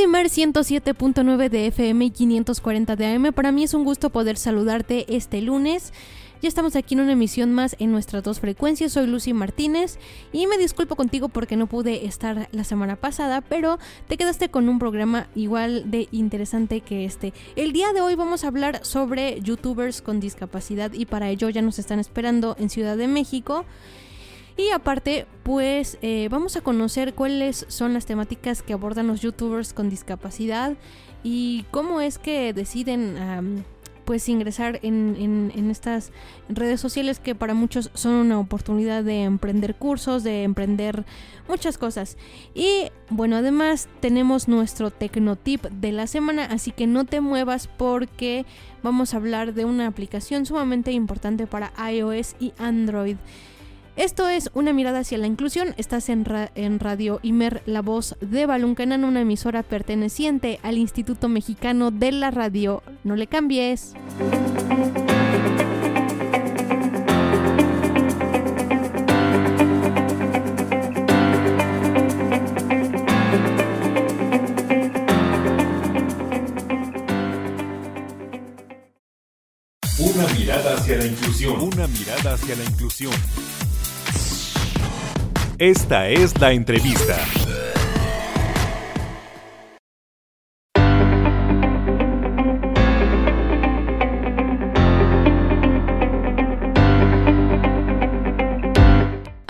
Radio Imer 107.9 de FM y 540 de AM. Para mí es un gusto poder saludarte este lunes. Ya estamos aquí en una emisión más en nuestras dos frecuencias. Soy Lucy Martínez y me disculpo contigo porque no pude estar la semana pasada, pero te quedaste con un programa igual de interesante que este. El día de hoy vamos a hablar sobre youtubers con discapacidad y para ello ya nos están esperando en Ciudad de México. Y aparte, pues eh, vamos a conocer cuáles son las temáticas que abordan los youtubers con discapacidad y cómo es que deciden pues ingresar en, en- en estas redes sociales que para muchos son una oportunidad de emprender cursos, de emprender muchas cosas. Y bueno, además tenemos nuestro Tecnotip de la semana, así que no te muevas porque vamos a hablar de una aplicación sumamente importante para iOS y Android. Esto es una mirada hacia la inclusión. Estás en, en Radio Imer, la voz de Baluncanan, una emisora perteneciente al Instituto Mexicano de la Radio. No le cambies. Una mirada hacia la inclusión. Una mirada hacia la inclusión. Esta es la entrevista.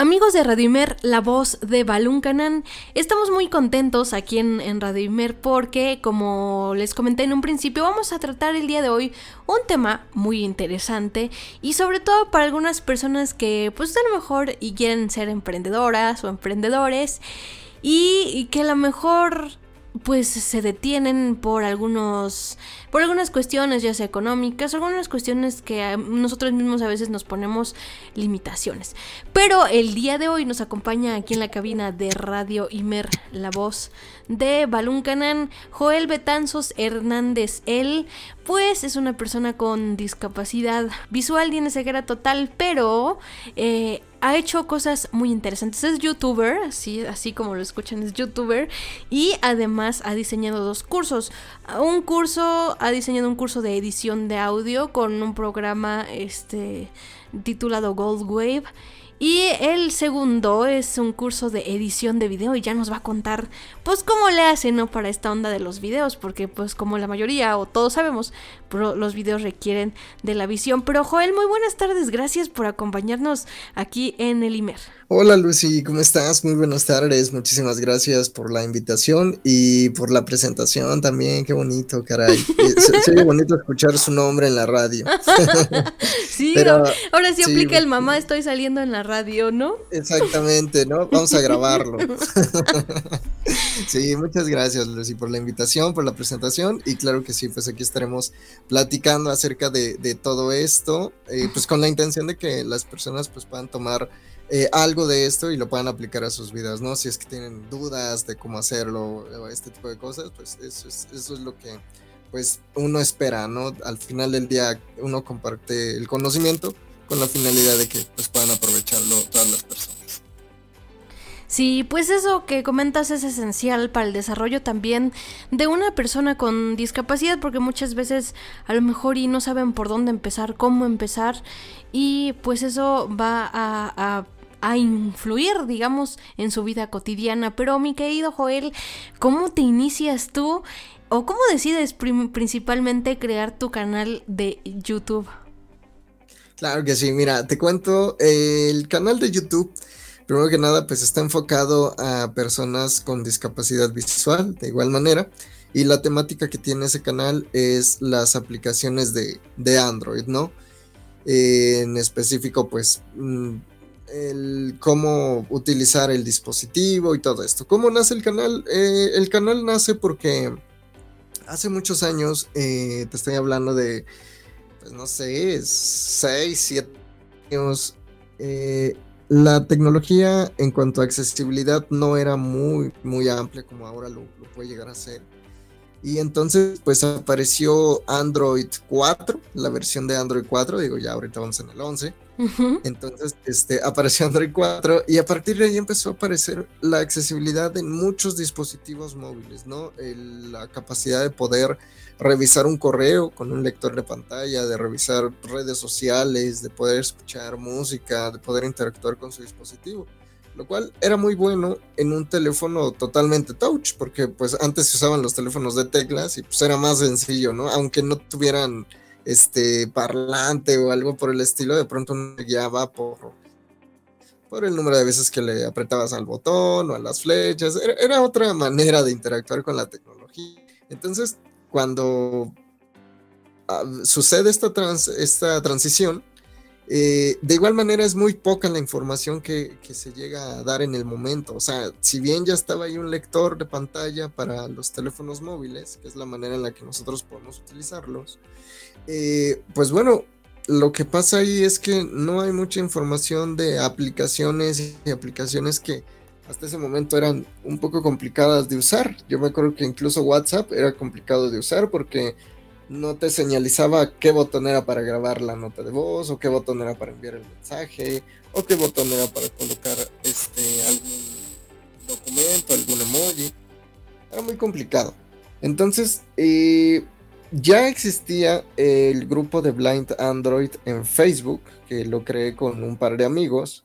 Amigos de Radio Imer, la voz de Balún Canán, estamos muy contentos aquí en, en Radio Imer porque, como les comenté en un principio, vamos a tratar el día de hoy un tema muy interesante y sobre todo para algunas personas que pues a lo mejor y quieren ser emprendedoras o emprendedores y, y que a lo mejor pues se detienen por algunos por algunas cuestiones ya sea económicas algunas cuestiones que nosotros mismos a veces nos ponemos limitaciones pero el día de hoy nos acompaña aquí en la cabina de Radio Imer la voz de Balún Canán Joel Betanzos Hernández él pues es una persona con discapacidad visual tiene ceguera total pero eh, ha hecho cosas muy interesantes. Es youtuber, así, así como lo escuchan, es youtuber. Y además ha diseñado dos cursos. Un curso, ha diseñado un curso de edición de audio con un programa este, titulado Gold Wave. Y el segundo es un curso de edición de video y ya nos va a contar pues cómo le hace, ¿no? Para esta onda de los videos, porque pues como la mayoría o todos sabemos, pero los videos requieren de la visión. Pero Joel, muy buenas tardes, gracias por acompañarnos aquí en el IMER. Hola Lucy, ¿cómo estás? Muy buenas tardes, muchísimas gracias por la invitación y por la presentación también, qué bonito, caray. Se, se oye bonito escuchar su nombre en la radio. sí, Pero, ahora sí sí, aplica el mamá, estoy saliendo en la radio, ¿no? Exactamente, ¿no? Vamos a grabarlo. Sí, muchas gracias Lucy por la invitación, por la presentación y claro que sí, pues aquí estaremos platicando acerca de, de todo esto, eh, pues con la intención de que las personas pues puedan tomar eh, algo de esto y lo puedan aplicar a sus vidas, ¿no? Si es que tienen dudas de cómo hacerlo o este tipo de cosas, pues eso es, eso es lo que pues uno espera, ¿no? Al final del día uno comparte el conocimiento con la finalidad de que pues puedan aprovecharlo todas las personas. Sí, pues eso que comentas es esencial para el desarrollo también de una persona con discapacidad, porque muchas veces a lo mejor y no saben por dónde empezar, cómo empezar, y pues eso va a, a a influir, digamos, en su vida cotidiana. Pero mi querido Joel, ¿cómo te inicias tú o cómo decides principalmente crear tu canal de YouTube? Claro que sí, mira, te cuento, el canal de YouTube, primero que nada, pues está enfocado a personas con discapacidad visual, de igual manera, y la temática que tiene ese canal es las aplicaciones de, Android, ¿no? En específico, pues, mm, el cómo utilizar el dispositivo y todo esto. ¿Cómo nace el canal? Eh, el canal nace porque hace muchos años, eh, te estoy hablando de pues no sé, 6, 7 años, eh, la tecnología en cuanto a accesibilidad no era muy, muy amplia como ahora lo, lo puede llegar a ser. Y entonces pues apareció Android 4, la versión de Android 4, digo ya ahorita vamos en el 11. Entonces este, apareció Android 4 y a partir de ahí empezó a aparecer la accesibilidad en muchos dispositivos móviles, ¿no? la capacidad de poder revisar un correo con un lector de pantalla, de revisar redes sociales, de poder escuchar música, de poder interactuar con su dispositivo lo cual era muy bueno en un teléfono totalmente touch, porque pues antes se usaban los teléfonos de teclas y pues era más sencillo, ¿no? Aunque no tuvieran este parlante o algo por el estilo, de pronto uno guiaba por, por el número de veces que le apretabas al botón o a las flechas, era, otra manera de interactuar con la tecnología. Entonces, cuando ah, sucede esta, esta transición, eh, de igual manera es muy poca la información que, se llega a dar en el momento. O sea, si bien ya estaba ahí un lector de pantalla para los teléfonos móviles, que es la manera en la que nosotros podemos utilizarlos, eh, pues bueno, lo que pasa ahí es que no hay mucha información de aplicaciones y aplicaciones que hasta ese momento eran un poco complicadas de usar. Yo me acuerdo que incluso WhatsApp era complicado de usar porque no te señalizaba qué botón era para grabar la nota de voz, o qué botón era para enviar el mensaje, o qué botón era para colocar este algún documento, algún emoji. Era muy complicado. Entonces, eh, ya existía el grupo de Blind Android en Facebook, que lo creé con un par de amigos.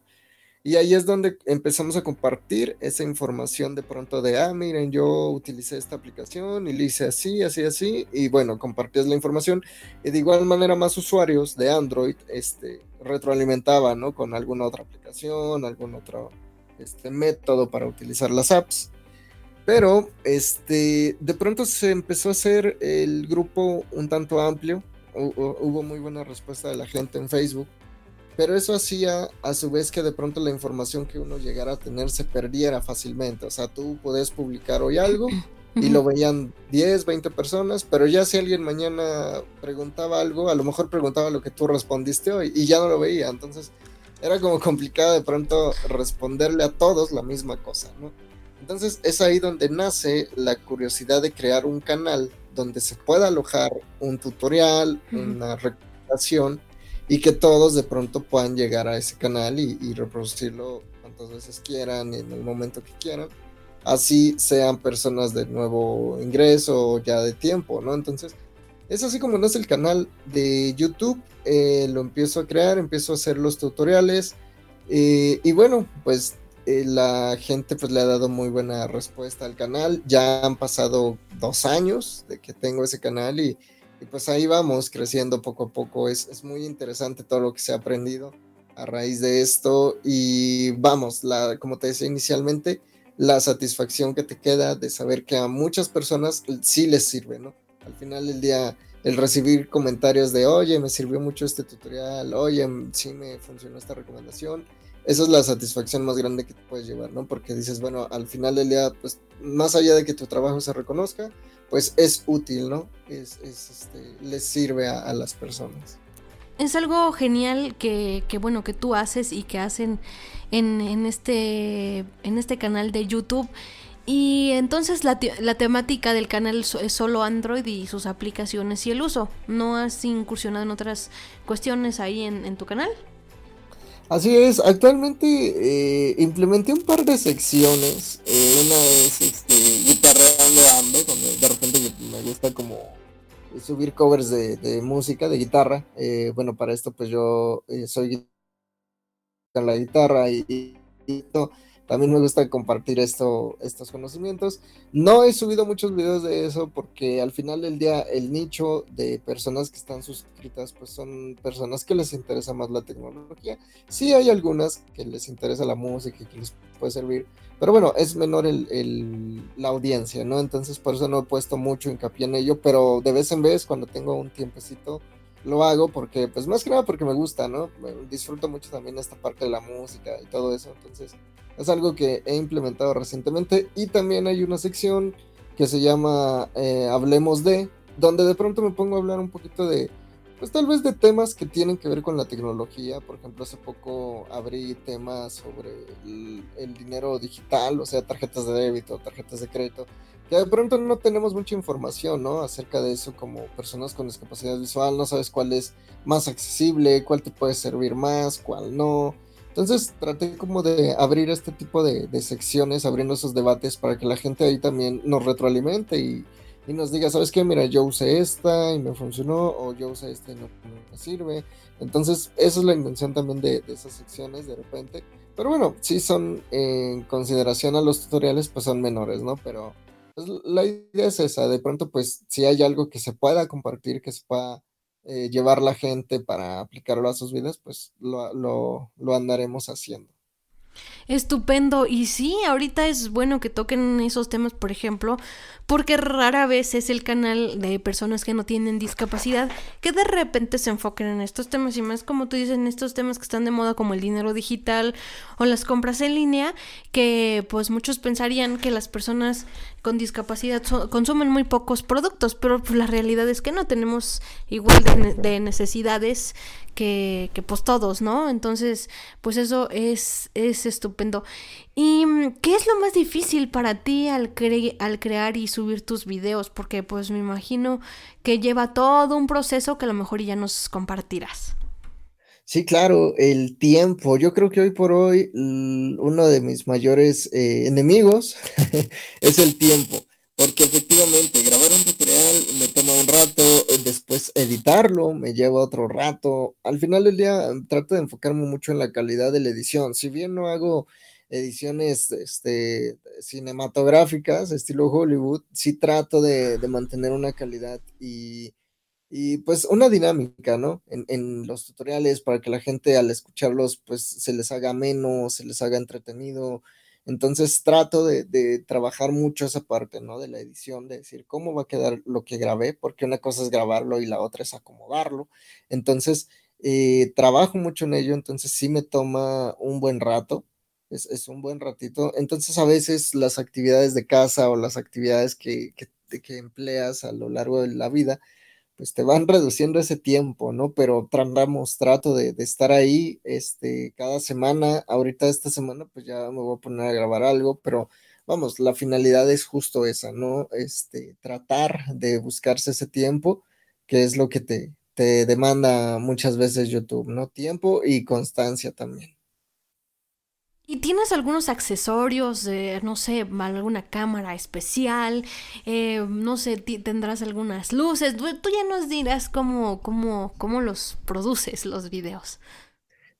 Y ahí es donde empezamos a compartir esa información de pronto de, ah, miren, yo utilicé esta aplicación y le hice así, así, así. Y bueno, compartías la información. Y de igual manera más usuarios de Android este, retroalimentaban, ¿no? Con alguna otra aplicación, algún otro este, método para utilizar las apps. Pero este, de pronto se empezó a hacer el grupo un tanto amplio. Hubo muy buena respuesta de la gente en Facebook pero eso hacía a su vez que de pronto la información que uno llegara a tener se perdiera fácilmente. O sea, tú podés publicar hoy algo y lo veían 10, 20 personas, pero ya si alguien mañana preguntaba algo, a lo mejor preguntaba lo que tú respondiste hoy y ya no lo veía. Entonces era como complicado de pronto responderle a todos la misma cosa, ¿no? Entonces es ahí donde nace la curiosidad de crear un canal donde se pueda alojar un tutorial, una recomendación y que todos de pronto puedan llegar a ese canal y, reproducirlo cuantas veces quieran y en el momento que quieran. Así sean personas de nuevo ingreso ya de tiempo, ¿no? Entonces, es así como nace el canal de YouTube. Eh, lo empiezo a crear, empiezo a hacer los tutoriales. Eh, y bueno, pues eh, la gente pues le ha dado muy buena respuesta al canal. Ya han pasado dos años de que tengo ese canal y, y pues ahí vamos creciendo poco a poco. Es, es, muy interesante todo lo que se ha aprendido a raíz de esto. Y vamos, la, como te decía inicialmente, la satisfacción que te queda de saber que a muchas personas sí les sirve, ¿no? Al final del día, el recibir comentarios de, oye, me sirvió mucho este tutorial, oye, sí me funcionó esta recomendación. Esa es la satisfacción más grande que te puedes llevar, ¿no? Porque dices, bueno, al final del día, pues, más allá de que tu trabajo se reconozca, pues es útil, ¿no? Es, este, les sirve a, las personas. Es algo genial que, bueno, que tú haces y que hacen en, este, en este canal de YouTube. Y entonces la, temática del canal es solo Android y sus aplicaciones y el uso. ¿No has incursionado en otras cuestiones ahí en tu canal? Así es, actualmente eh, implementé un par de secciones. Eh, una es este, ando, donde de repente me gusta como subir covers de, música, de guitarra. Eh, bueno, para esto pues yo soy la guitarra y, y, también me gusta compartir esto, estos conocimientos. No he subido muchos videos de eso porque al final del día el nicho de personas que están suscritas pues son personas que les interesa más la tecnología. Sí hay algunas que les interesa la música y que les puede servir, pero bueno, es menor el, la audiencia, ¿no? Entonces por eso no he puesto mucho hincapié en ello, pero de vez en vez cuando tengo un tiempecito lo hago porque, pues más que nada porque me gusta, ¿no? Disfruto mucho también esta parte de la música y todo eso, entonces es algo que he implementado recientemente y también hay una sección que se llama eh, Hablemos de, donde de pronto me pongo a hablar un poquito de, pues tal vez de temas que tienen que ver con la tecnología. Por ejemplo, hace poco abrí temas sobre el, dinero digital, o sea, tarjetas de débito, tarjetas de crédito, que de pronto no tenemos mucha información, ¿no? Acerca de eso como personas con discapacidad visual, no sabes cuál es más accesible, cuál te puede servir más, cuál no. Entonces traté como de abrir este tipo de, secciones, abriendo esos debates para que la gente ahí también nos retroalimente y, nos diga, ¿sabes qué? Mira, yo usé esta y me funcionó, o yo usé esta y no, me sirve. Entonces, esa es la intención también de, esas secciones de repente. Pero bueno, sí son en consideración a los tutoriales, pues son menores, ¿no? Pero la idea es esa, de pronto pues si hay algo que se pueda compartir, que se pueda eh, llevar la gente para aplicarlo a sus vidas, pues lo, lo, lo andaremos haciendo. Estupendo. Y sí, ahorita es bueno que toquen esos temas, por ejemplo, porque rara vez es el canal de personas que no tienen discapacidad que de repente se enfoquen en estos temas y más como tú dices, en estos temas que están de moda como el dinero digital o las compras en línea, que pues muchos pensarían que las personas con discapacidad consumen muy pocos productos, pero pues, la realidad es que no tenemos igual de necesidades que, que pues todos, ¿no? Entonces, pues eso es, es estupendo. ¿Y mm, qué es lo más difícil para ti al, al crear y subir tus videos? Porque pues me imagino que lleva todo un proceso que a lo mejor ya nos compartirás. Sí, claro, el tiempo. Yo creo que hoy por hoy uno de mis mayores eh, enemigos es el tiempo porque efectivamente grabar un tutorial me toma un rato, después editarlo me lleva otro rato. Al final del día trato de enfocarme mucho en la calidad de la edición. Si bien no hago ediciones este, cinematográficas, estilo Hollywood, sí trato de, mantener una calidad y, y, pues una dinámica, ¿no? En, en, los tutoriales para que la gente al escucharlos pues se les haga menos, se les haga entretenido entonces trato de, trabajar mucho esa parte, ¿no? De la edición, de decir cómo va a quedar lo que grabé, porque una cosa es grabarlo y la otra es acomodarlo. Entonces, eh, trabajo mucho en ello, entonces sí me toma un buen rato, es, un buen ratito. Entonces, a veces las actividades de casa o las actividades que, que empleas a lo largo de la vida, pues te van reduciendo ese tiempo, ¿no? Pero tratamos, trato de, de, estar ahí, este, cada semana, ahorita esta semana, pues ya me voy a poner a grabar algo, pero vamos, la finalidad es justo esa, ¿no? Este, tratar de buscarse ese tiempo, que es lo que te, te demanda muchas veces YouTube, ¿no? Tiempo y constancia también. ¿Y tienes algunos accesorios, no sé, alguna cámara especial? Eh, no sé, tendrás algunas luces. Tú ya nos dirás cómo, cómo, cómo los produces los videos.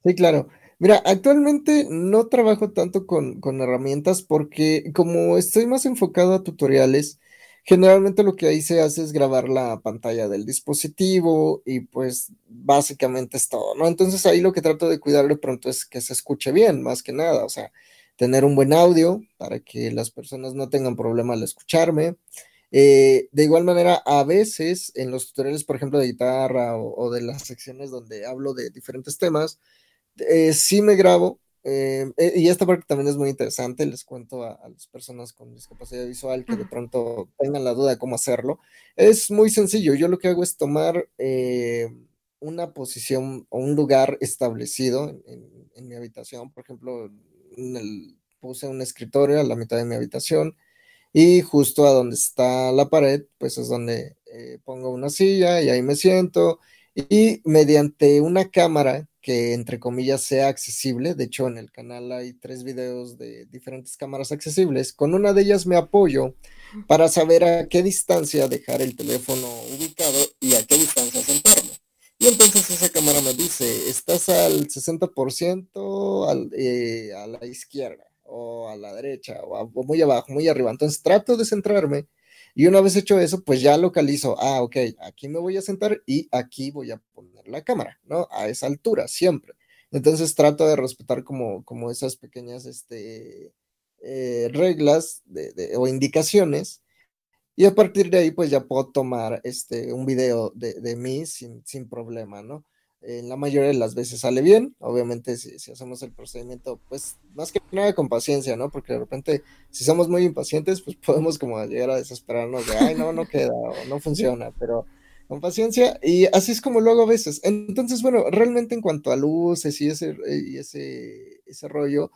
Sí, claro. Mira, actualmente no trabajo tanto con, con herramientas porque como estoy más enfocado a tutoriales, Generalmente lo que ahí se hace es grabar la pantalla del dispositivo y pues básicamente es todo, ¿no? Entonces ahí lo que trato de cuidar de pronto es que se escuche bien, más que nada, o sea, tener un buen audio para que las personas no tengan problema al escucharme. Eh, de igual manera, a veces en los tutoriales, por ejemplo, de guitarra o, de las secciones donde hablo de diferentes temas, eh, sí me grabo eh, eh, y esta parte también es muy interesante, les cuento a, las personas con discapacidad visual que de pronto tengan la duda de cómo hacerlo. Es muy sencillo, yo lo que hago es tomar eh, una posición o un lugar establecido en, mi habitación, por ejemplo, puse un escritorio a la mitad de mi habitación y justo a donde está la pared, pues es donde pongo una silla y ahí me siento y mediante una cámara que entre comillas sea accesible. De hecho, en el canal hay tres videos de diferentes cámaras accesibles. Con una de ellas me apoyo para saber a qué distancia dejar el teléfono ubicado y a qué distancia sentarme. Y entonces esa cámara me dice, estás al 60% al, eh, a la izquierda o a la derecha o, muy abajo, muy arriba. Entonces trato de centrarme y una vez hecho eso, pues ya localizo, ah, ok, aquí me voy a sentar y aquí voy a poner la cámara, ¿no? A esa altura, siempre. Entonces trato de respetar como, como esas pequeñas este, eh, reglas o indicaciones y a partir de ahí pues ya puedo tomar este, un video de, de mí sin, sin problema, ¿no? En la mayoría de las veces sale bien. Obviamente, si, hacemos el procedimiento, pues más que nada con paciencia, ¿no? Porque de repente, si somos muy impacientes, pues podemos como llegar a desesperarnos de, ay, no, no queda o no funciona, pero con paciencia. Y así es como lo hago a veces. Entonces, bueno, realmente en cuanto a luces y ese, y ese, ese rollo,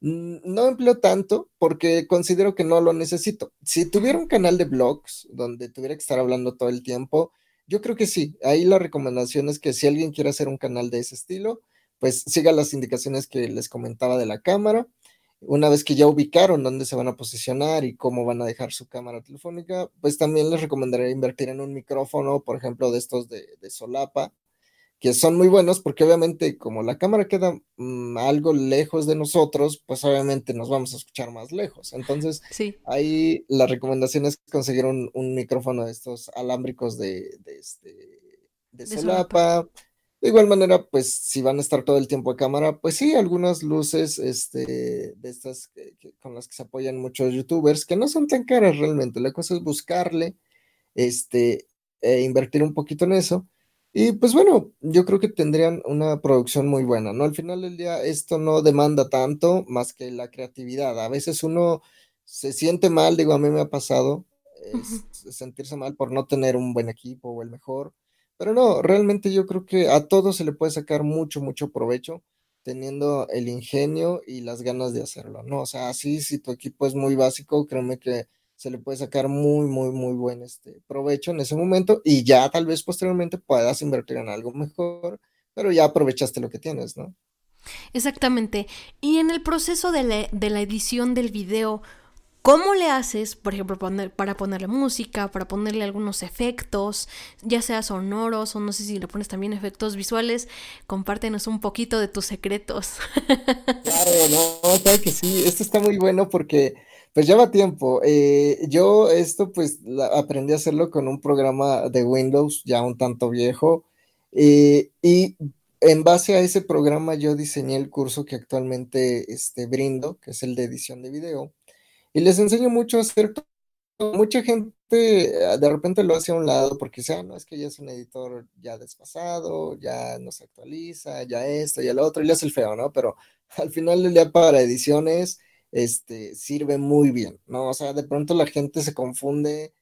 mm, no empleo tanto porque considero que no lo necesito. Si tuviera un canal de blogs donde tuviera que estar hablando todo el tiempo, yo creo que sí. Ahí la recomendación es que si alguien quiere hacer un canal de ese estilo, pues siga las indicaciones que les comentaba de la cámara. Una vez que ya ubicaron dónde se van a posicionar y cómo van a dejar su cámara telefónica, pues también les recomendaría invertir en un micrófono, por ejemplo, de estos de, de solapa, que son muy buenos porque obviamente como la cámara queda mm, algo lejos de nosotros, pues obviamente nos vamos a escuchar más lejos. Entonces, ahí la recomendación es conseguir un, micrófono de estos alámbricos de, de, este, de, solapa. De igual manera, pues si van a estar todo el tiempo de cámara, pues sí, algunas luces este, de estas con las que se apoyan muchos youtubers, que no son tan caras realmente. La cosa es buscarle, este, e invertir un poquito en eso y pues bueno, yo creo que tendrían una producción muy buena, ¿no? Al final del día esto no demanda tanto más que la creatividad. A veces uno se siente mal, digo, a mí me ha pasado sentirse mal por no tener un buen equipo o el mejor, pero no, realmente yo creo que a todo se le puede sacar mucho, mucho provecho teniendo el ingenio y las ganas de hacerlo, ¿no? O sea, así si tu equipo es muy básico, créeme que se le puede sacar muy, muy, muy buen este, provecho en ese momento y ya tal vez posteriormente puedas invertir en algo mejor, pero ya aprovechaste lo que tienes, ¿no? Exactamente. Y en el proceso de la, de la edición del video, ¿cómo le haces, por ejemplo, poner, para ponerle música, para ponerle algunos efectos, ya sea sonoros o no sé si le pones también efectos visuales? Compártenos un poquito de tus secretos. Claro, no, claro que sí. Esto está muy bueno porque pues lleva tiempo. Eh, yo esto pues aprendí a hacerlo con un programa de Windows ya un tanto viejo eh, y en base a ese programa yo diseñé el curso que actualmente este, brindo, que es el de edición de video y les enseño mucho a hacer Mucha gente eh, de repente lo hace a un lado porque dice, ah, no, es que ya es un editor ya desfasado, ya no se actualiza, ya esto, ya lo otro, y le hace el feo, ¿no? Pero al final del día para ediciones este, sirve muy bien, ¿no? O sea, de pronto la gente se confunde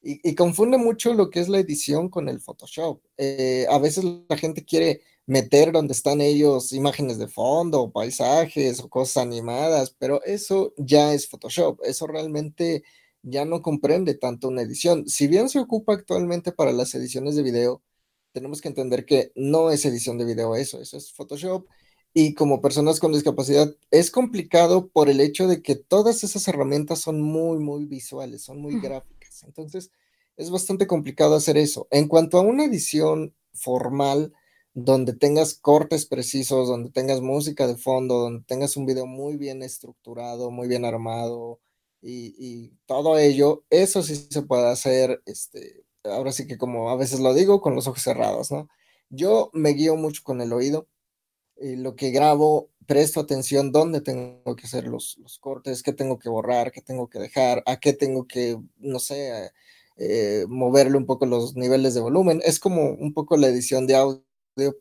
y, confunde mucho lo que es la edición con el Photoshop. Eh, a veces la gente quiere meter donde están ellos imágenes de fondo, o paisajes o cosas animadas, pero eso ya es Photoshop, eso realmente ya no comprende tanto una edición. Si bien se ocupa actualmente para las ediciones de video, tenemos que entender que no es edición de video eso, eso es Photoshop y como personas con discapacidad es complicado por el hecho de que todas esas herramientas son muy, muy visuales, son muy gráficas. Entonces, es bastante complicado hacer eso. En cuanto a una edición formal, donde tengas cortes precisos, donde tengas música de fondo, donde tengas un video muy bien estructurado, muy bien armado y, todo ello, eso sí se puede hacer, este, ahora sí que como a veces lo digo, con los ojos cerrados, ¿no? Yo me guío mucho con el oído eh, lo que grabo, presto atención dónde tengo que hacer los, cortes, qué tengo que borrar, qué tengo que dejar, a qué tengo que, no sé, eh, moverle un poco los niveles de volumen. Es como un poco la edición de audio,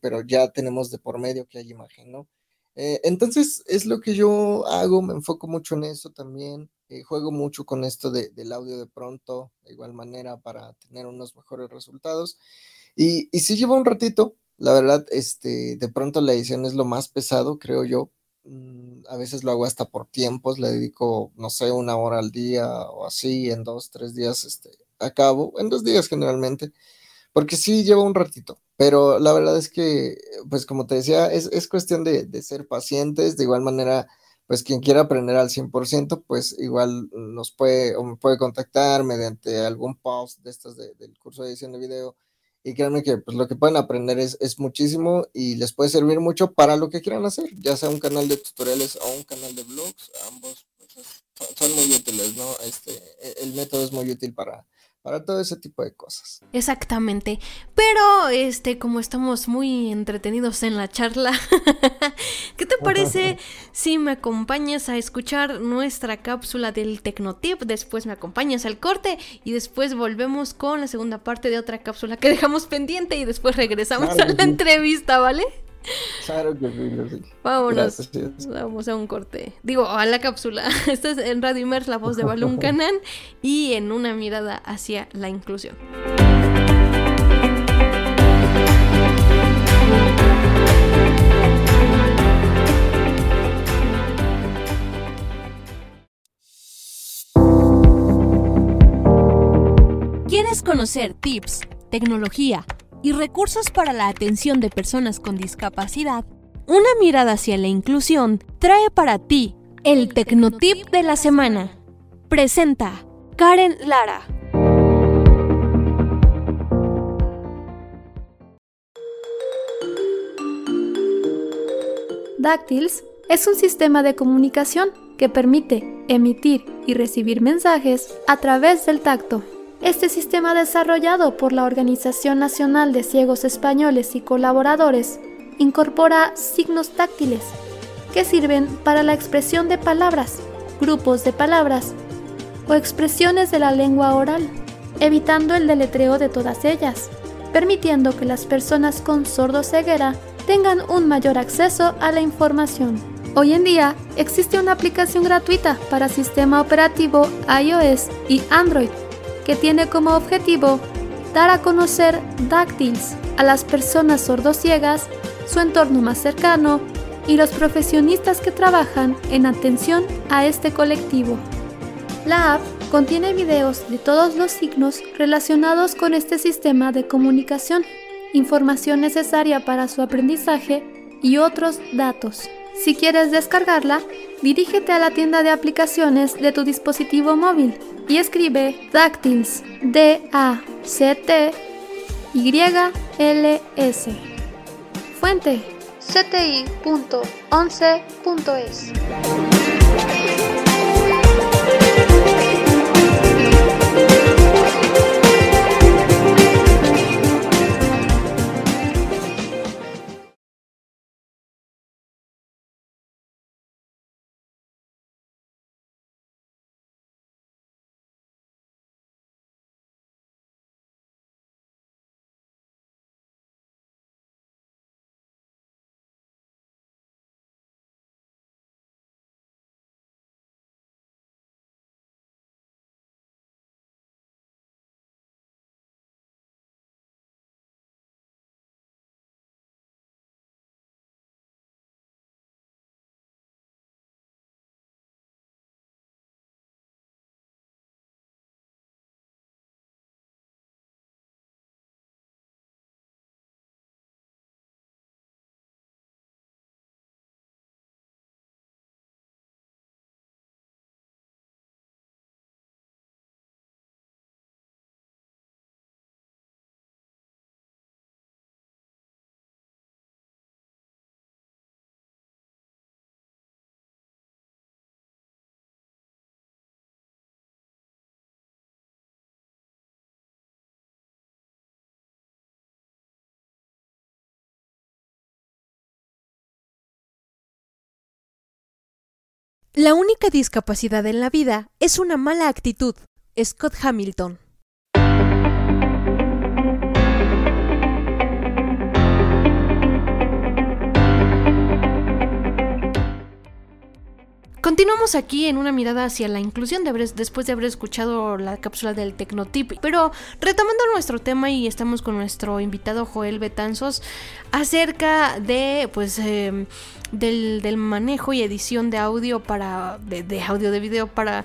pero ya tenemos de por medio que hay imagen, ¿no? Eh, entonces es lo que yo hago, me enfoco mucho en eso también, juego mucho con esto del audio de pronto, de igual manera para tener unos mejores resultados. Y, y sí lleva un ratito, la verdad, este, de pronto la edición es lo más pesado, creo yo. Mm, a veces lo hago hasta por tiempos, le dedico, no sé, una hora al día o así, en dos, tres días, este, acabo, en dos días generalmente, porque sí lleva un ratito, pero la verdad es que, pues como te decía, es, es cuestión de, de, ser pacientes, de igual manera, pues quien quiera aprender al 100%, pues igual nos puede o me puede contactar mediante algún post de estos del curso de edición de video y créanme que pues, lo que pueden aprender es, es, muchísimo y les puede servir mucho para lo que quieran hacer, ya sea un canal de tutoriales o un canal de blogs, ambos pues, son muy útiles, ¿no? Este, e, el método es muy útil para, para todo ese tipo de cosas. Exactamente. Pero, este, como estamos muy entretenidos en la charla, ¿qué te parece si me acompañas a escuchar nuestra cápsula del Tecnotip? Después me acompañas al corte y después volvemos con la segunda parte de otra cápsula que dejamos pendiente y después regresamos a la entrevista, ¿vale? Claro que sí, Vámonos. Vamos a un corte. Digo, a la cápsula. Esto es en Radio Immers, la voz de Balún Canán y en una mirada hacia la inclusión. ¿Quieres conocer tips, tecnología? Y recursos para la atención de personas con discapacidad, una mirada hacia la inclusión trae para ti el Tecnotip de la semana. Presenta Karen Lara. Dáctiles es un sistema de comunicación que permite emitir y recibir mensajes a través del tacto. Este sistema desarrollado por la Organización Nacional de Ciegos Españoles y colaboradores incorpora signos táctiles que sirven para la expresión de palabras, grupos de palabras o expresiones de la lengua oral, evitando el deletreo de todas ellas, permitiendo que las personas con sordo-ceguera tengan un mayor acceso a la información. Hoy en día existe una aplicación gratuita para sistema operativo iOS y Android que tiene como objetivo dar a conocer Dáctiles a las personas sordociegas, su entorno más cercano y los profesionistas que trabajan en atención a este colectivo. La app contiene videos de todos los signos relacionados con este sistema de comunicación, información necesaria para su aprendizaje y otros datos. Si quieres descargarla, dirígete a la tienda de aplicaciones de tu dispositivo móvil y escribe Dactyls, D-A-C-T-Y-L-S. Fuente cti.11.es. La única discapacidad en la vida es una mala actitud. Scott Hamilton. Continuamos aquí en una mirada hacia la inclusión después de haber escuchado la cápsula del Tecnotip. Pero retomando nuestro tema y estamos con nuestro invitado Joel Betanzos acerca de pues em, del, manejo y edición de audio para de, audio de video para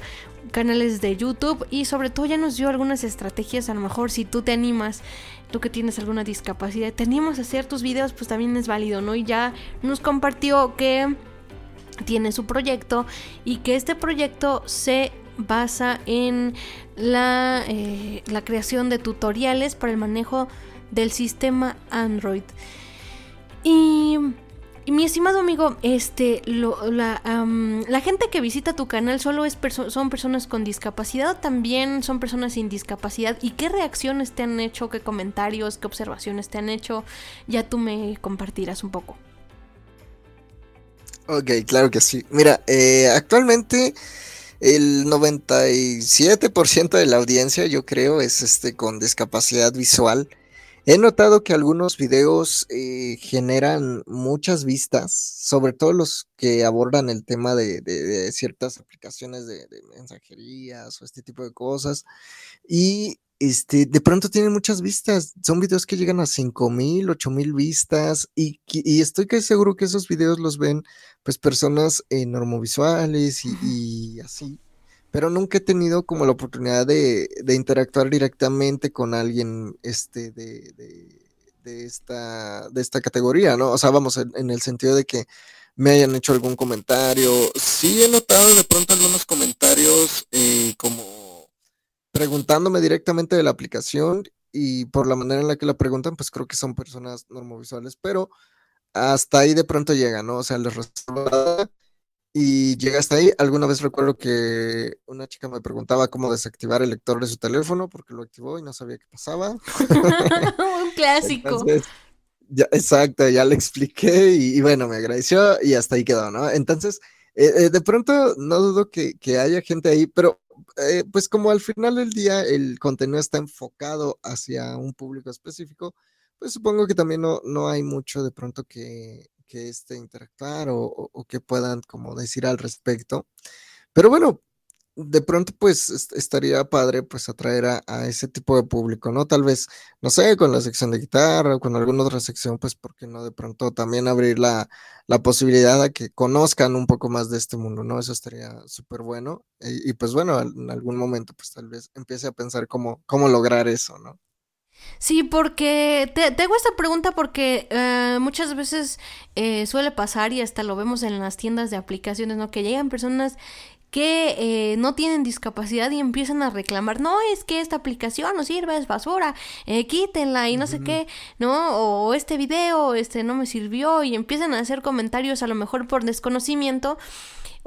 canales de YouTube y sobre todo ya nos dio algunas estrategias a lo mejor si tú te animas tú que tienes alguna discapacidad te a hacer tus videos pues también es válido no y ya nos compartió que tiene su proyecto y que este proyecto se basa en la, eh, la creación de tutoriales para el manejo del sistema Android. Y mi estimado amigo, este, la, gente que visita tu canal solo es son personas con discapacidad o también son personas sin discapacidad. ¿Y qué reacciones te han hecho? ¿Qué comentarios? ¿Qué observaciones te han hecho? Ya tú me compartirás un poco. Ok, claro que sí. Mira, eh, actualmente el 97% de la audiencia, yo creo, es este con discapacidad visual. He notado que algunos videos eh, generan muchas vistas, sobre todo los que abordan el tema de, ciertas aplicaciones de, mensajerías o este tipo de cosas. Y este, de pronto tienen muchas vistas. Son videos que llegan a 5000, 8000 vistas. Y, y estoy casi seguro que esos videos los ven pues personas eh, normovisuales y, y así pero nunca he tenido como la oportunidad de, interactuar directamente con alguien este, de, esta, de esta categoría, ¿no? O sea, vamos, en, el sentido de que me hayan hecho algún comentario. Sí he notado de pronto algunos comentarios eh, como preguntándome directamente de la aplicación y por la manera en la que la preguntan, pues creo que son personas normovisuales, pero hasta ahí de pronto llega, ¿no? O sea, les resuelvo y llega hasta ahí. Alguna vez recuerdo que una chica me preguntaba cómo desactivar el lector de su teléfono porque lo activó y no sabía qué pasaba. Un clásico. ya, exacto, ya le expliqué y, bueno, me agradeció y hasta ahí quedó, ¿no? Entonces, eh, eh, de pronto no dudo que, haya gente ahí, pero eh, pues como al final del día el contenido está enfocado hacia un público específico, pues supongo que también no, no hay mucho de pronto que, que este, interactuar o, que puedan como decir al respecto. Pero bueno, de pronto pues estaría padre pues atraer a, ese tipo de público, ¿no? Tal vez, no sé, con la sección de guitarra o con alguna otra sección, pues porque no de pronto también abrir la, posibilidad a que conozcan un poco más de este mundo, ¿no? Eso estaría súper bueno. Y, pues bueno, en algún momento pues tal vez empiece a pensar cómo, cómo lograr eso, ¿no? Sí, porque te, hago esta pregunta porque eh, muchas veces eh, suele pasar y hasta lo vemos en las tiendas de aplicaciones, ¿no? Que llegan personas que eh, no tienen discapacidad y empiezan a reclamar, no, es que esta aplicación no sirve, es basura, quítenla y no sé qué, ¿no? O este video, este no me sirvió y empiezan a hacer comentarios a lo mejor por desconocimiento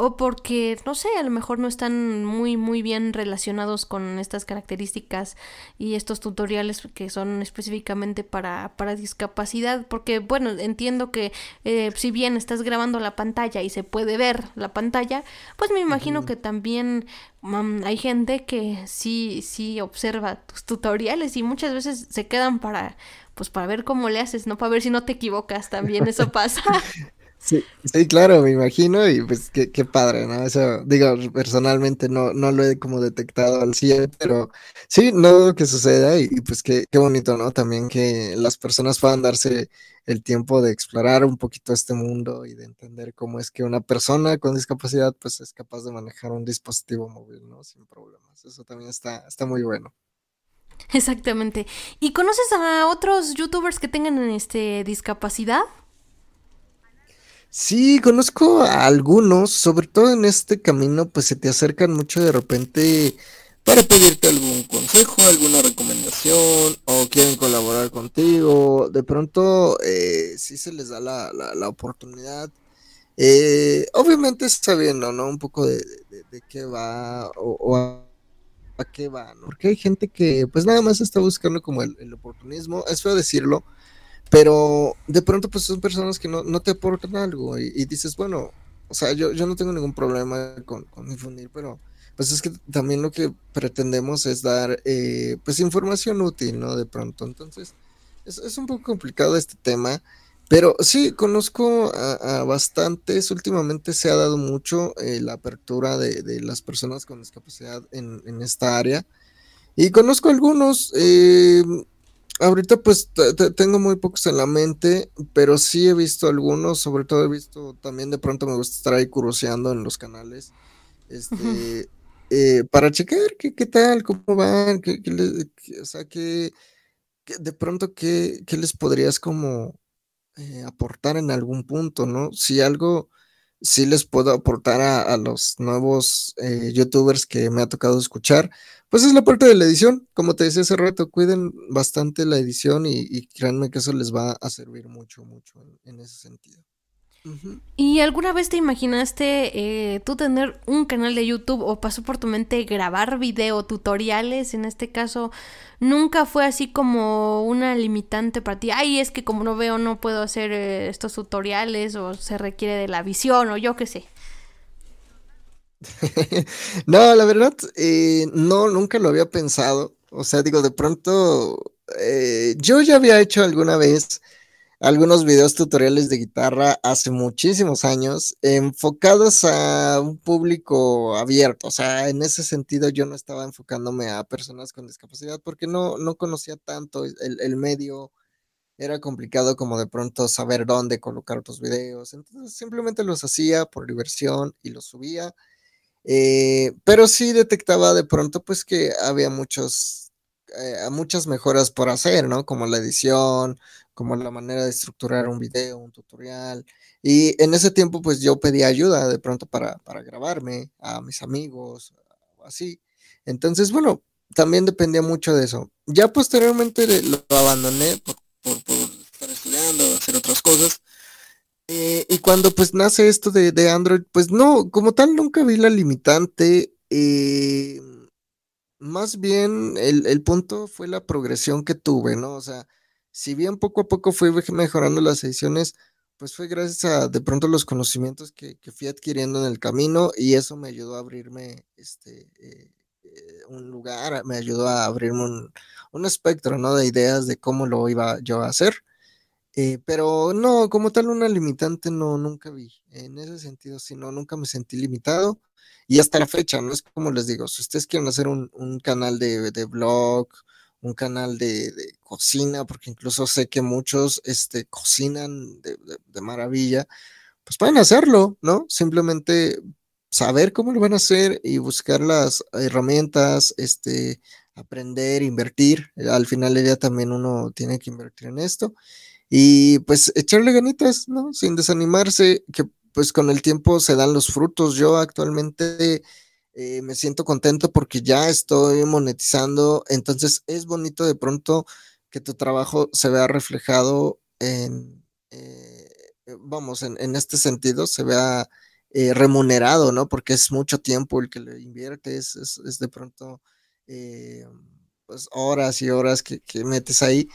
o porque, no sé, a lo mejor no están muy, muy bien relacionados con estas características y estos tutoriales que son específicamente para, para discapacidad, porque, bueno, entiendo que eh, si bien estás grabando la pantalla y se puede ver la pantalla, pues me imagino que también mm, hay gente que sí, sí observa tus tutoriales y muchas veces se quedan para, pues para ver cómo le haces, no para ver si no te equivocas, también eso pasa. Sí, sí, claro, me imagino, y pues qué, qué padre, ¿no? Eso, digo, personalmente no, no lo he como detectado al 100, pero sí, no dudo que suceda, y, pues qué, qué bonito, ¿no? También que las personas puedan darse el tiempo de explorar un poquito este mundo y de entender cómo es que una persona con discapacidad pues es capaz de manejar un dispositivo móvil, ¿no? Sin problemas. Eso también está, está muy bueno. Exactamente. ¿Y conoces a otros youtubers que tengan este discapacidad? Sí, conozco a algunos, sobre todo en este camino, pues se te acercan mucho de repente para pedirte algún consejo, alguna recomendación o quieren colaborar contigo. De pronto, eh, sí se les da la, la, oportunidad. Eh, obviamente sabiendo, ¿no? Un poco de, qué va o, a, qué va, ¿no? Porque hay gente que pues nada más está buscando como el, el oportunismo, es feo decirlo, pero de pronto, pues son personas que no, no te aportan algo y, dices, bueno, o sea, yo, yo no tengo ningún problema con, con difundir, pero pues es que también lo que pretendemos es dar, eh, pues, información útil, ¿no? De pronto. Entonces, es, es un poco complicado este tema. Pero sí, conozco a, bastantes. Últimamente se ha dado mucho eh, la apertura de, de, las personas con discapacidad en, en esta área. Y conozco algunos. Eh, Ahorita pues tengo muy pocos en la mente, pero sí he visto algunos, sobre todo he visto también de pronto me gusta estar ahí curioseando en los canales, este, eh, para checar qué, qué tal, cómo van, qué, o sea, que, de pronto qué, qué les podrías como eh, aportar en algún punto, ¿no? Si algo sí les puedo aportar a, los nuevos eh, youtubers que me ha tocado escuchar, pues es la parte de la edición. Como te decía hace rato, cuiden bastante la edición y, créanme que eso les va a servir mucho, mucho en ese sentido. ¿Y alguna vez te imaginaste eh, tú tener un canal de YouTube o pasó por tu mente grabar video tutoriales? En este caso, nunca fue así como una limitante para ti. Ay, es que como no veo, no puedo hacer eh, estos tutoriales o se requiere de la visión o yo qué sé. no, la verdad, eh, no, nunca lo había pensado. O sea, digo, de pronto, yo ya había hecho alguna vez algunos videos tutoriales de guitarra hace muchísimos años, enfocados a un público abierto. O sea, en ese sentido yo no estaba enfocándome a personas con discapacidad porque no, no conocía tanto el, medio. Era complicado como de pronto saber dónde colocar tus videos. Entonces simplemente los hacía por diversión y los subía. Eh, pero sí detectaba de pronto pues que había muchos, eh, muchas mejoras por hacer, ¿no? Como la edición, como la manera de estructurar un video, un tutorial. Y en ese tiempo, pues yo pedí ayuda de pronto para, para grabarme a mis amigos, así. Entonces, bueno, también dependía mucho de eso. Ya posteriormente lo abandoné por, estar estudiando, hacer otras cosas. Eh, y cuando pues nace esto de, de, Android, pues no, como tal nunca vi la limitante. Eh, más bien el, el, punto fue la progresión que tuve, ¿no? O sea, si bien poco a poco fui mejorando las ediciones, pues fue gracias a de pronto los conocimientos que, fui adquiriendo en el camino y eso me ayudó a abrirme este, eh, un lugar, me ayudó a abrirme un, espectro ¿no? de ideas de cómo lo iba yo a hacer. Eh, pero no, como tal, una limitante no, nunca vi. En ese sentido, si no, nunca me sentí limitado. Y hasta la fecha, ¿no? Es como les digo, si ustedes quieren hacer un, canal de, de blog, un canal de, cocina, porque incluso sé que muchos este, cocinan de, maravilla, pues pueden hacerlo, ¿no? Simplemente saber cómo lo van a hacer y buscar las herramientas, este, aprender, invertir. Al final del día también uno tiene que invertir en esto y pues echarle ganitas, ¿no? Sin desanimarse, que pues con el tiempo se dan los frutos. Yo actualmente eh, me siento contento porque ya estoy monetizando, entonces es bonito de pronto que tu trabajo se vea reflejado en, eh, vamos, en, este sentido, se vea eh, remunerado, ¿no? Porque es mucho tiempo el que le inviertes, es, de pronto, pues horas y horas que metes ahí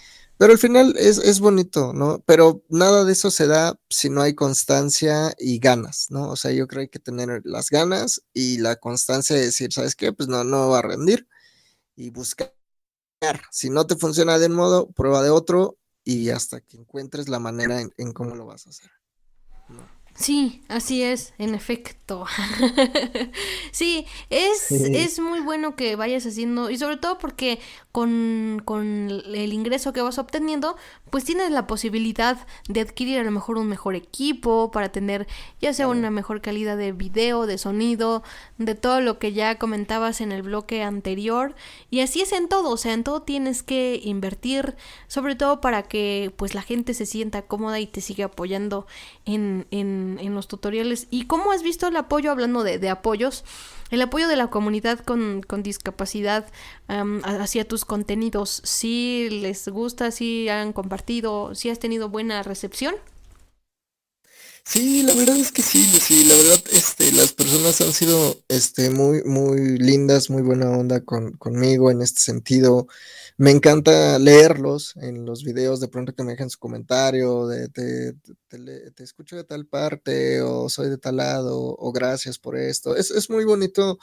pero al final es, bonito, ¿no? Pero nada de eso se da si no hay constancia y ganas, ¿no? O sea, yo creo que hay que tener las ganas y la constancia de decir, ¿sabes qué? Pues no, no va a rendir y buscar. Si no te funciona de un modo, prueba de otro y hasta que encuentres la manera en, cómo lo vas a hacer. Sí, así es, en efecto. sí, es, es muy bueno que vayas haciendo, y sobre todo porque con, con el ingreso que vas obteniendo, pues tienes la posibilidad de adquirir a lo mejor un mejor equipo para tener ya sea una mejor calidad de video, de sonido, de todo lo que ya comentabas en el bloque anterior. Y así es en todo, o sea, en todo tienes que invertir, sobre todo para que pues la gente se sienta cómoda y te siga apoyando en, en, en los tutoriales. ¿Y cómo has visto el apoyo, hablando de, de apoyos? El apoyo de la comunidad con, discapacidad hacia tus contenidos, si les gusta, si han compartido, si has tenido buena recepción. Sí, la verdad es que sí, sí, la verdad, este, las personas han sido, este, muy, muy lindas, muy buena onda con, conmigo en este sentido. Me encanta leerlos en los videos, de pronto que me dejan su comentario, de te, escucho de tal parte, o soy de tal lado, o gracias por esto. Es, es muy bonito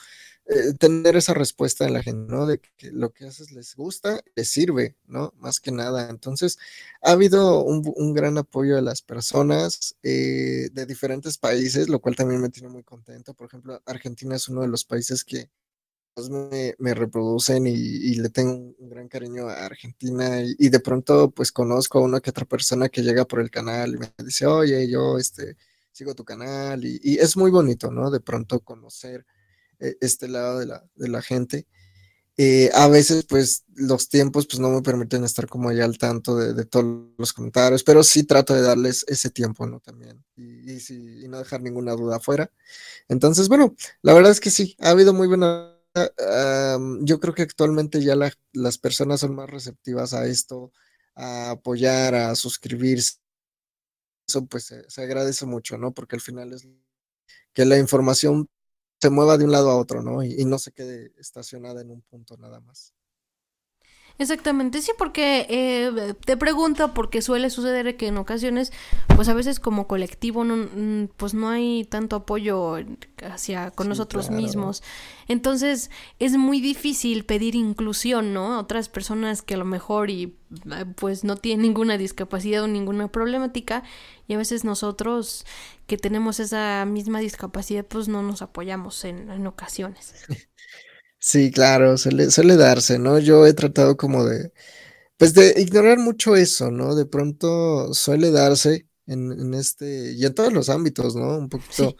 eh, tener esa respuesta de la gente, ¿no? De que lo que haces les gusta, les sirve, ¿no? Más que nada. Entonces, ha habido un, gran apoyo de las personas eh, de diferentes países, lo cual también me tiene muy contento. Por ejemplo, Argentina es uno de los países que me, me reproducen y, le tengo un, gran cariño a Argentina y, de pronto pues conozco a una que otra persona que llega por el canal y me dice, oye, yo este, sigo tu canal y, y es muy bonito, ¿no? De pronto conocer e, este lado de la, de la gente. Eh, a veces, pues, los tiempos, pues, no me permiten estar como ya al tanto de, todos los comentarios, pero sí trato de darles ese tiempo, ¿no? También, y, y, no dejar ninguna duda afuera. Entonces, bueno, la verdad es que sí, ha habido muy buena... yo creo que actualmente ya las personas son más receptivas a esto, a apoyar, a suscribirse. Eso pues se agradece mucho, ¿no? Porque al final es que la información se mueva de un lado a otro, ¿no? Y, no se quede estacionada en un punto nada más. Exactamente, sí, porque eh, te pregunto porque suele suceder que en ocasiones, pues a veces como colectivo, no, mm, pues no hay tanto apoyo hacia con nosotros mismos. Entonces es muy difícil pedir inclusión, ¿no? Otras personas que a lo mejor y eh, pues no tienen ninguna discapacidad o ninguna problemática y a veces nosotros que tenemos esa misma discapacidad, pues no nos apoyamos en, en ocasiones. Sí, claro, suele, suele darse, ¿no? Yo he tratado como de, pues de ignorar mucho eso, ¿no? De pronto suele darse en, en este, y en todos los ámbitos, ¿no? Un poquito,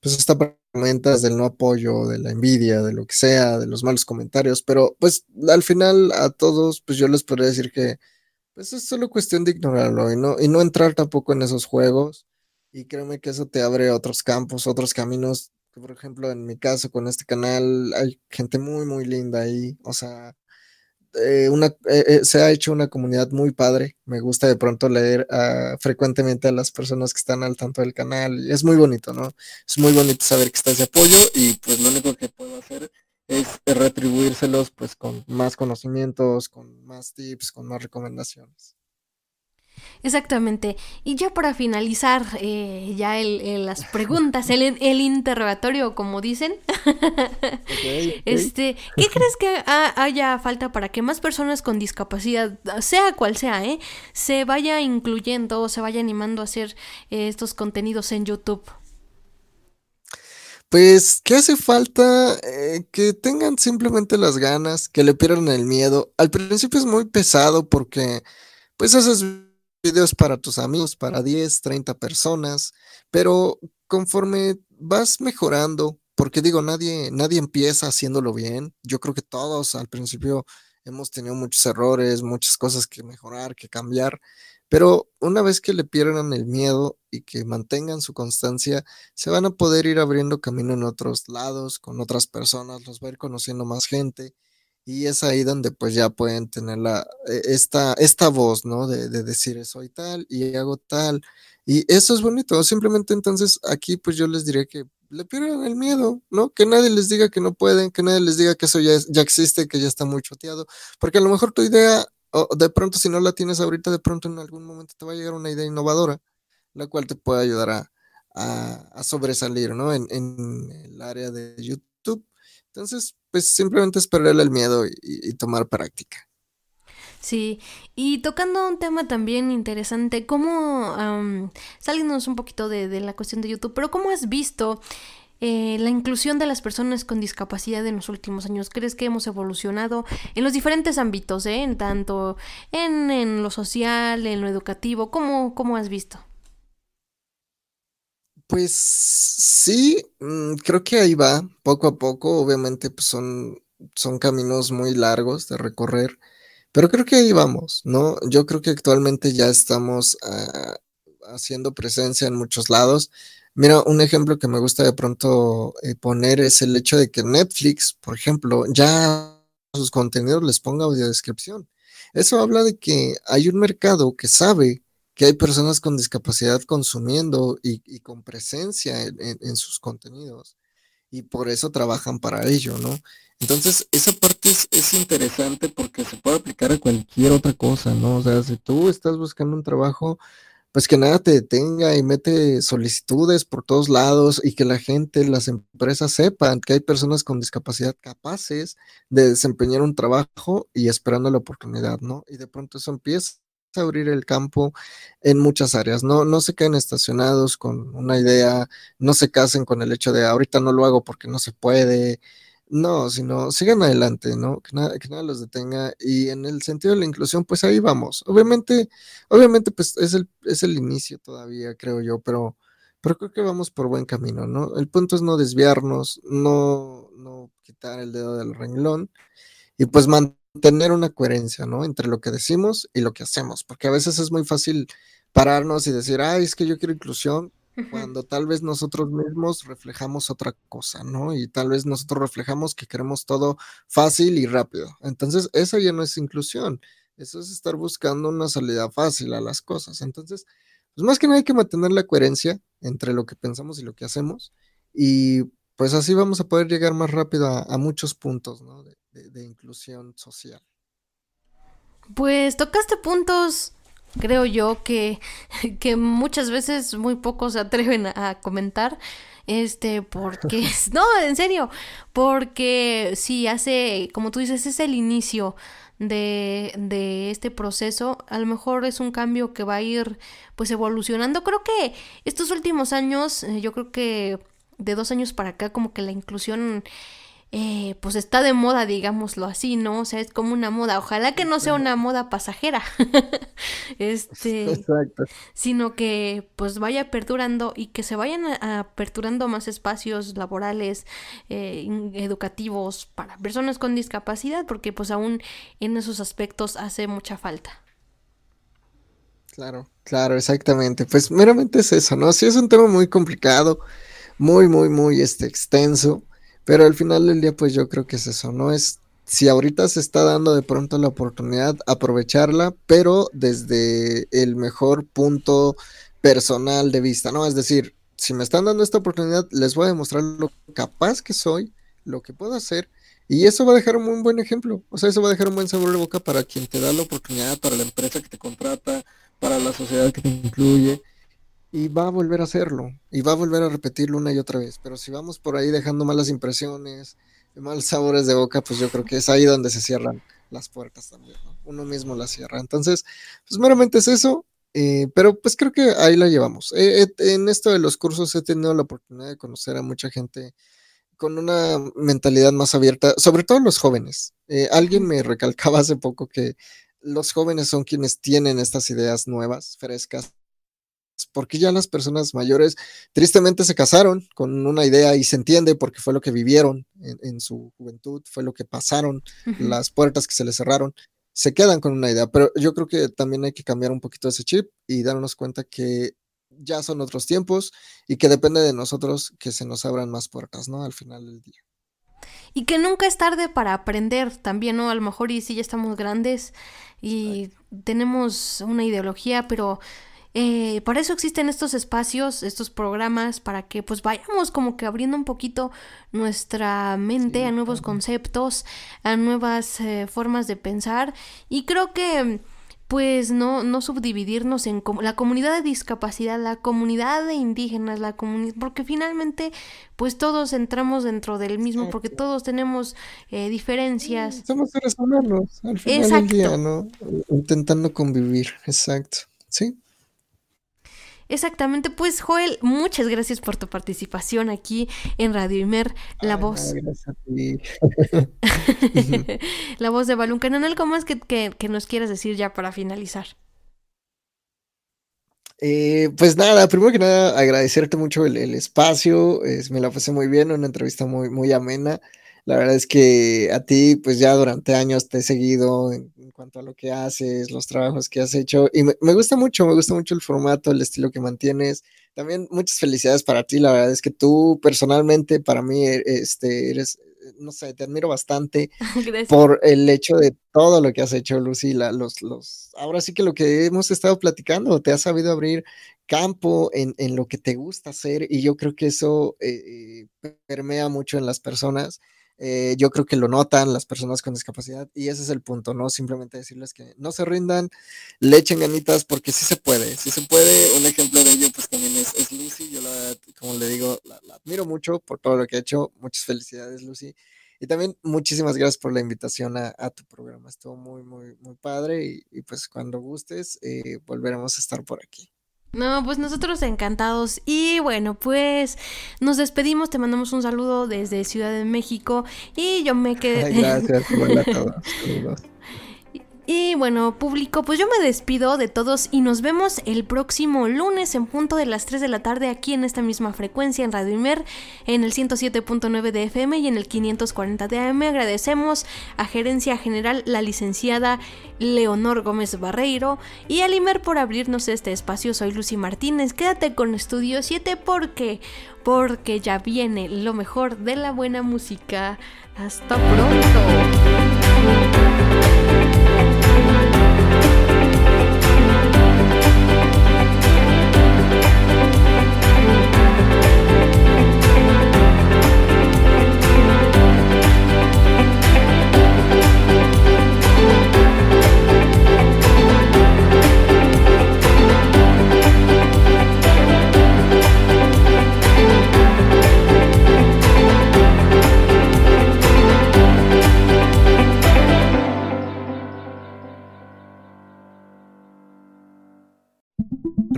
pues esta comentas del no apoyo, de la envidia, de lo que sea, de los malos comentarios, pero pues al final a todos, pues yo les podría decir que, pues es solo cuestión de ignorarlo y no, y no entrar tampoco en esos juegos. Y créeme que eso te abre otros campos, otros caminos por ejemplo, en mi caso con este canal hay gente muy, muy linda ahí, o sea, eh, una, eh, eh, se ha hecho una comunidad muy padre, me gusta de pronto leer ah, frecuentemente a las personas que están al tanto del canal, y es muy bonito, ¿no? Es muy bonito saber que está ese apoyo y pues lo único que puedo hacer es retribuírselos pues con más conocimientos, con más tips, con más recomendaciones. Exactamente. Y ya para finalizar, eh, ya el, las preguntas, el, el, interrogatorio, como dicen. Este, ¿qué crees que haya falta para que más personas con discapacidad, sea cual sea, eh, se vaya incluyendo o se vaya animando a hacer eh, estos contenidos en YouTube? Pues, ¿qué hace falta? Eh, que tengan simplemente las ganas, que le pierdan el miedo. Al principio es muy pesado porque, pues, haces videos para tus amigos, para 10, 30 personas, pero conforme vas mejorando, porque digo, nadie, nadie empieza haciéndolo bien. Yo creo que todos al principio hemos tenido muchos errores, muchas cosas que mejorar, que cambiar, pero una vez que le pierdan el miedo y que mantengan su constancia, se van a poder ir abriendo camino en otros lados, con otras personas, los va a ir conociendo más gente y es ahí donde pues ya pueden tener la, e, esta, esta voz, ¿no? De, de decir soy tal y hago tal. Y eso es bonito. Simplemente entonces aquí pues yo les diré que le pierdan el miedo, ¿no? Que nadie les diga que no pueden, que nadie les diga que eso ya, ya existe, que ya está muy choteado. Porque a lo mejor tu idea, o de pronto si no la tienes ahorita, de pronto en algún momento te va a llegar una idea innovadora, la cual te puede ayudar a, a, sobresalir, ¿no? En, en el área de YouTube. Entonces, pues simplemente es perderle el miedo y, tomar práctica. Sí, y tocando un tema también interesante, ¿cómo, um, un poquito de, la cuestión de YouTube, pero cómo has visto eh, la inclusión de las personas con discapacidad en los últimos años? ¿Crees que hemos evolucionado en los diferentes ámbitos, eh? en tanto en, en lo social, en lo educativo? ¿Cómo, cómo has visto? Pues sí, mm, creo que ahí va, poco a poco, obviamente pues son, son caminos muy largos de recorrer, pero creo que ahí vamos, ¿no? Yo creo que actualmente ya estamos ah, haciendo presencia en muchos lados. Mira, un ejemplo que me gusta de pronto eh, poner es el hecho de que Netflix, por ejemplo, ya sus contenidos les ponga audiodescripción. Eso habla de que hay un mercado que sabe que hay personas con discapacidad consumiendo y, con presencia en, sus contenidos y por eso trabajan para ello, ¿no? Entonces, esa parte es, interesante porque se puede aplicar a cualquier otra cosa, ¿no? O sea, si tú estás buscando un trabajo, pues que nada te detenga y mete solicitudes por todos lados y que la gente, las empresas sepan que hay personas con discapacidad capaces de desempeñar un trabajo y esperando la oportunidad, ¿no? Y de pronto eso empieza abrir el campo en muchas áreas. No, no se queden estacionados con una idea, no se casen con el hecho de ahorita no lo hago porque no se puede. No, sino sigan adelante, ¿no? Que nada, que nada los detenga. Y en el sentido de la inclusión, pues ahí vamos. Obviamente, obviamente, pues es el, es el inicio todavía, creo yo, pero, pero creo que vamos por buen camino, ¿no? El punto es no desviarnos, no, no quitar el dedo del renglón y pues mantener una coherencia, ¿no? Entre lo que decimos y lo que hacemos, porque a veces es muy fácil pararnos y decir, ay, es que yo quiero inclusión, cuando tal vez nosotros mismos reflejamos otra cosa, ¿no? Y tal vez nosotros reflejamos que queremos todo fácil y rápido. Entonces, eso ya no es inclusión, eso es estar buscando una salida fácil a las cosas. Entonces, pues más que nada hay que mantener la coherencia entre lo que pensamos y lo que hacemos y pues así vamos a poder llegar más rápido a, muchos puntos, ¿no? de inclusión social. Pues tocaste puntos creo yo que, que muchas veces muy pocos se atreven a, comentar. Este, porque, no, en serio, porque si hace, como tú dices, es el inicio de, de este proceso, a lo mejor es un cambio que va a ir pues evolucionando. Creo que estos últimos años, eh, yo creo que de dos años para acá, como que la inclusión eh, pues está de moda, digámoslo así, ¿no? O sea, es como una moda. Ojalá que no sea una moda pasajera, este, sino que pues vaya perdurando y que se vayan aperturando más espacios laborales, eh, educativos para personas con discapacidad, porque pues aún en esos aspectos hace mucha falta. Claro, claro, exactamente. Pues meramente es eso, ¿no? Sí es un tema muy complicado, muy, muy, muy este, extenso. Pero al final del día, pues yo creo que es eso, ¿no? Es si ahorita se está dando de pronto la oportunidad, aprovecharla, pero desde el mejor punto personal de vista, ¿no? Es decir, si me están dando esta oportunidad, les voy a demostrar lo capaz que soy, lo que puedo hacer, y eso va a dejar un buen ejemplo. O sea, eso va a dejar un buen sabor de boca para quien te da la oportunidad, para la empresa que te contrata, para la sociedad que te incluye y va a volver a hacerlo y va a volver a repetirlo una y otra vez. Pero si vamos por ahí dejando malas impresiones, malos sabores de boca, pues yo creo que es ahí donde se cierran las puertas también, ¿no? Uno mismo las cierra. Entonces, pues meramente es eso, eh, pero pues creo que ahí la llevamos. Eh, eh, en esto de los cursos he tenido la oportunidad de conocer a mucha gente con una mentalidad más abierta, sobre todo los jóvenes. alguien me recalcaba hace poco que los jóvenes son quienes tienen estas ideas nuevas, frescas, porque ya las personas mayores tristemente se casaron con una idea y se entiende porque fue lo que vivieron en, su juventud, fue lo que pasaron, las puertas que se les cerraron, se quedan con una idea, pero yo creo que también hay que cambiar un poquito ese chip y darnos cuenta que ya son otros tiempos y que depende de nosotros que se nos abran más puertas, ¿no? Al final del día. Y que nunca es tarde para aprender también, ¿no? A lo mejor y sí ya estamos grandes y tenemos una ideología, pero eh, por eso existen estos espacios, estos programas, para que pues vayamos como que abriendo un poquito nuestra mente a nuevos conceptos, a nuevas eh, formas de pensar. Y creo que pues no, no subdividirnos en la comunidad de discapacidad, la comunidad de indígenas, la comunidad, porque finalmente pues todos entramos dentro del mismo, porque todos tenemos eh, diferencias. Somos seres humanos al final del día, ¿no? Intentando convivir, exacto, sí. Exactamente, pues Joel, muchas gracias por tu participación aquí en Radio Imer, la voz. gracias a ti. la voz de Balún Canal, ¿cómo es que, que, nos quieras decir ya para finalizar? Eh, pues nada, primero que nada, agradecerte mucho el, espacio, me la pasé muy bien, una entrevista muy, muy amena. La verdad es que a ti, pues ya durante años te he seguido en, cuanto a lo que haces, los trabajos que has hecho, y me, gusta mucho, me gusta mucho el formato, el estilo que mantienes. También muchas felicidades para ti, la verdad es que tú personalmente, para mí, e, este, eres, no sé, te admiro bastante por el hecho de todo lo que has hecho, Lucy, los, los, ahora sí que lo que hemos estado platicando, te has sabido abrir campo en, en lo que te gusta hacer y yo creo que eso eh, eh, permea mucho en las personas eh, yo creo que lo notan las personas con discapacidad y ese es el punto, ¿no? Simplemente decirles que no se rindan, le echen ganitas porque sí se puede, sí se puede. Un ejemplo de ello pues también es, Lucy, yo la, como le digo, la, admiro mucho por todo lo que ha hecho. Muchas felicidades, Lucy. Y también muchísimas gracias por la invitación a, tu programa. Estuvo muy, muy, muy padre y, pues cuando gustes eh, volveremos a estar por aquí. No, pues nosotros encantados. Y bueno, pues nos despedimos, te mandamos un saludo desde Ciudad de México y yo me quedé... gracias, hola a todos. Y bueno, público, pues yo me despido de todos y nos vemos el próximo lunes en punto de las 3 de la tarde aquí en esta misma frecuencia en Radio Imer, en el 107.9 de FM y en el 540 de AM. Agradecemos a Gerencia General la licenciada Leonor Gómez Barreiro y al Imer por abrirnos este espacio. Soy Lucy Martínez. Quédate con Estudio 7 porque porque ya viene lo mejor de la buena música. Hasta pronto.